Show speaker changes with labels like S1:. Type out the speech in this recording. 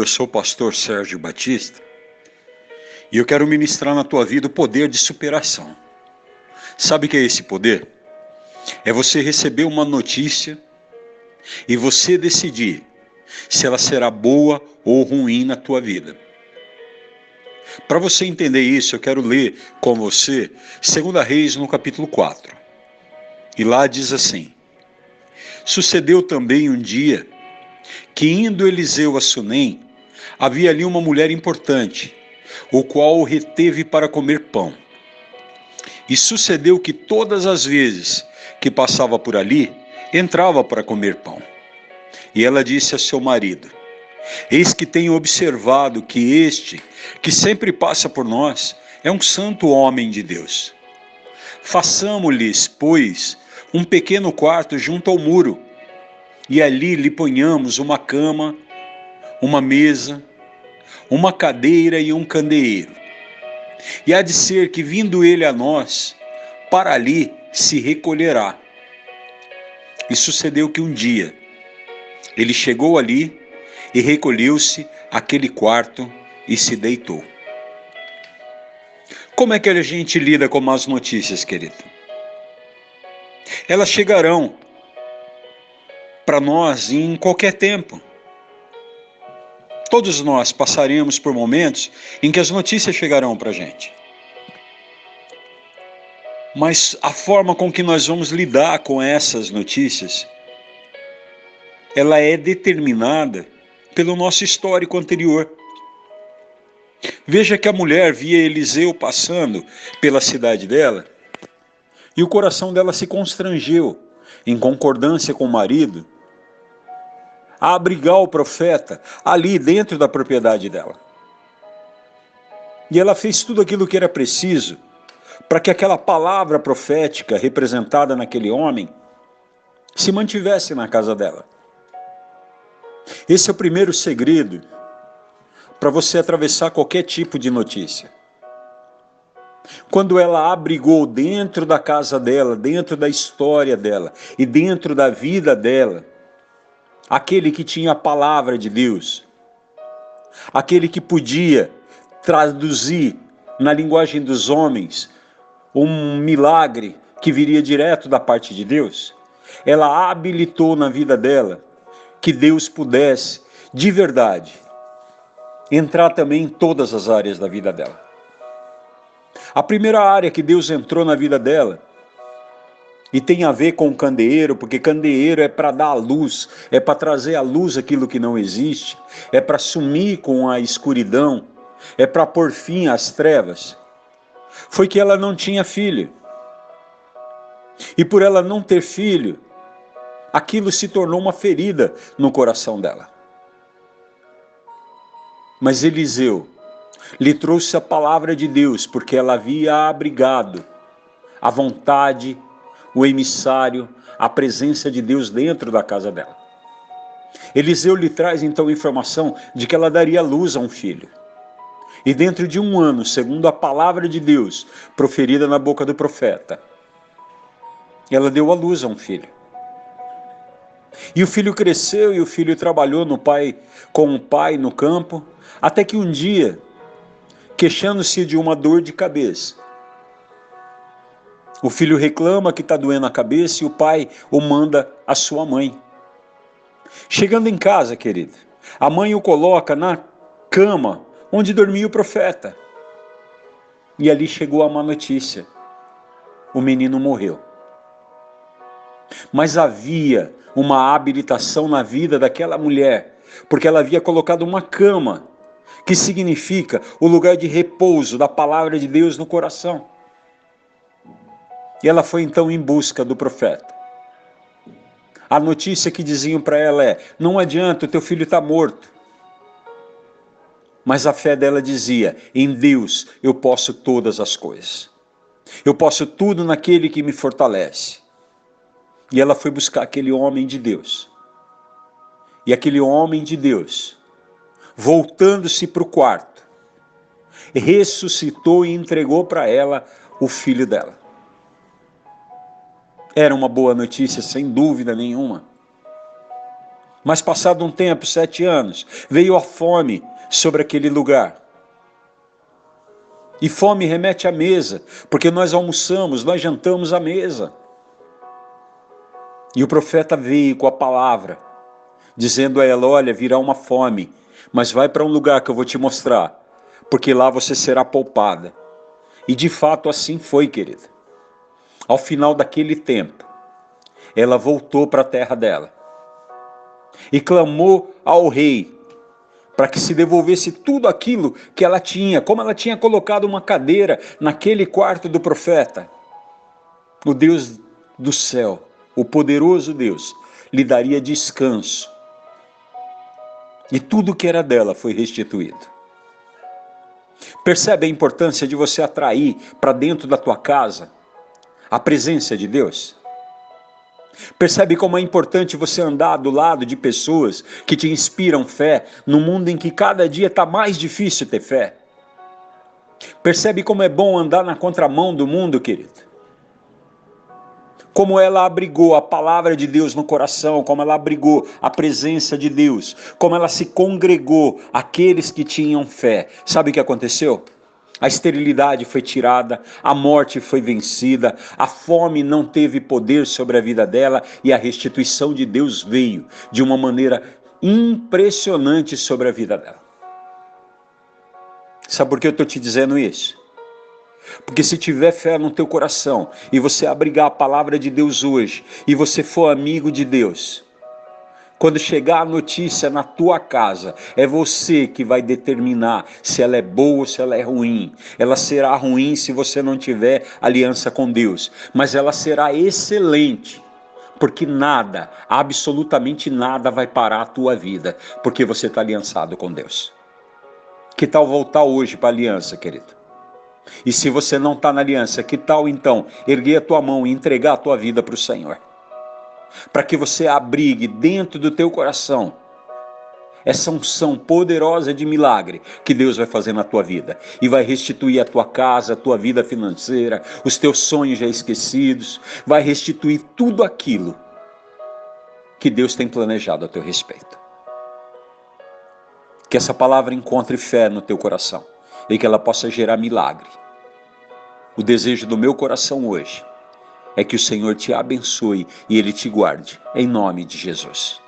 S1: Eu sou o pastor Sérgio Batista e eu quero ministrar na tua vida o poder de superação. Sabe o que é esse poder? É você receber uma notícia e você decidir se ela será boa ou ruim na tua vida. Para você entender isso, eu quero ler com você 2 Reis no capítulo 4. E lá diz assim: Sucedeu também um dia que, indo Eliseu a Sunem, havia ali uma mulher importante, o qual o reteve para comer pão. E sucedeu que todas as vezes que passava por ali, entrava para comer pão. E ela disse a seu marido: Eis que tenho observado que este, que sempre passa por nós, é um santo homem de Deus. Façamo-lhes, pois, um pequeno quarto junto ao muro, e ali lhe ponhamos uma cama, uma mesa, uma cadeira e um candeeiro. E há de ser que, vindo ele a nós, para ali se recolherá. E sucedeu que um dia ele chegou ali e recolheu-se àquele quarto e se deitou. Como é que a gente lida com más notícias, querido? Elas chegarão para nós em qualquer tempo. Todos nós passaremos por momentos em que as notícias chegarão para a gente. Mas a forma com que nós vamos lidar com essas notícias, ela é determinada pelo nosso histórico anterior. Veja que a mulher via Eliseu passando pela cidade dela e o coração dela se constrangeu, em concordância com o marido, a abrigar o profeta ali dentro da propriedade dela. E ela fez tudo aquilo que era preciso para que aquela palavra profética representada naquele homem se mantivesse na casa dela. Esse é o primeiro segredo para você atravessar qualquer tipo de notícia. Quando ela abrigou dentro da casa dela, dentro da história dela e dentro da vida dela, aquele que tinha a palavra de Deus, aquele que podia traduzir na linguagem dos homens um milagre que viria direto da parte de Deus, ela habilitou na vida dela que Deus pudesse, de verdade, entrar também em todas as áreas da vida dela. A primeira área que Deus entrou na vida dela e tem a ver com o candeeiro, porque candeeiro é para dar a luz, é para trazer à luz aquilo que não existe, é para sumir com a escuridão, é para pôr fim às trevas. Foi que ela não tinha filho. E por ela não ter filho, aquilo se tornou uma ferida no coração dela. Mas Eliseu lhe trouxe a palavra de Deus, porque ela havia abrigado a vontade o emissário, a presença de Deus dentro da casa dela. Eliseu lhe traz então informação de que ela daria luz a um filho. E dentro de um ano, segundo a palavra de Deus proferida na boca do profeta, ela deu a luz a um filho. E o filho cresceu e o filho trabalhou no pai com o pai no campo, até que um dia, queixando-se de uma dor de cabeça, o filho reclama que está doendo a cabeça e o pai o manda à sua mãe. Chegando em casa, querido, a mãe o coloca na cama onde dormia o profeta. E ali chegou a má notícia: o menino morreu. Mas havia uma habilitação na vida daquela mulher, porque ela havia colocado uma cama, que significa o lugar de repouso da palavra de Deus no coração. E ela foi então em busca do profeta. A notícia que diziam para ela é: não adianta, o teu filho está morto. Mas a fé dela dizia: em Deus eu posso todas as coisas. Eu posso tudo naquele que me fortalece. E ela foi buscar aquele homem de Deus. E aquele homem de Deus, voltando-se para o quarto, ressuscitou e entregou para ela o filho dela. Era uma boa notícia, sem dúvida nenhuma. Mas passado um tempo, sete anos, veio a fome sobre aquele lugar. E fome remete à mesa, porque nós almoçamos, nós jantamos à mesa. E o profeta veio com a palavra, dizendo a ela: Olha, virá uma fome, mas vai para um lugar que eu vou te mostrar, porque lá você será poupada. E de fato assim foi, querida. Ao final daquele tempo, ela voltou para a terra dela e clamou ao rei para que se devolvesse tudo aquilo que ela tinha, como ela tinha colocado uma cadeira naquele quarto do profeta. O Deus do céu, o poderoso Deus, lhe daria descanso. E tudo que era dela foi restituído. Percebe a importância de você atrair para dentro da tua casa a presença de Deus? Percebe como é importante você andar do lado de pessoas que te inspiram fé no mundo em que cada dia está mais difícil ter fé? Percebe como é bom andar na contramão do mundo, querido? Como ela abrigou a palavra de Deus no coração, como ela abrigou a presença de Deus, como ela se congregou aqueles que tinham fé. Sabe o que aconteceu? A esterilidade foi tirada, a morte foi vencida, a fome não teve poder sobre a vida dela e a restituição de Deus veio de uma maneira impressionante sobre a vida dela. Sabe por que eu estou te dizendo isso? Porque se tiver fé no teu coração e você abrigar a palavra de Deus hoje e você for amigo de Deus, quando chegar a notícia na tua casa, é você que vai determinar se ela é boa ou se ela é ruim. Ela será ruim se você não tiver aliança com Deus, mas ela será excelente porque nada, absolutamente nada vai parar a tua vida, porque você está aliançado com Deus. Que tal voltar hoje para a aliança, querido? E se você não está na aliança, que tal então erguer a tua mão e entregar a tua vida para o Senhor? Para que você abrigue dentro do teu coração essa unção poderosa de milagre que Deus vai fazer na tua vida e vai restituir a tua casa, a tua vida financeira, os teus sonhos já esquecidos, vai restituir tudo aquilo que Deus tem planejado a teu respeito. Que essa palavra encontre fé no teu coração e que ela possa gerar milagre. O desejo do meu coração hoje é que o Senhor te abençoe e ele te guarde, em nome de Jesus.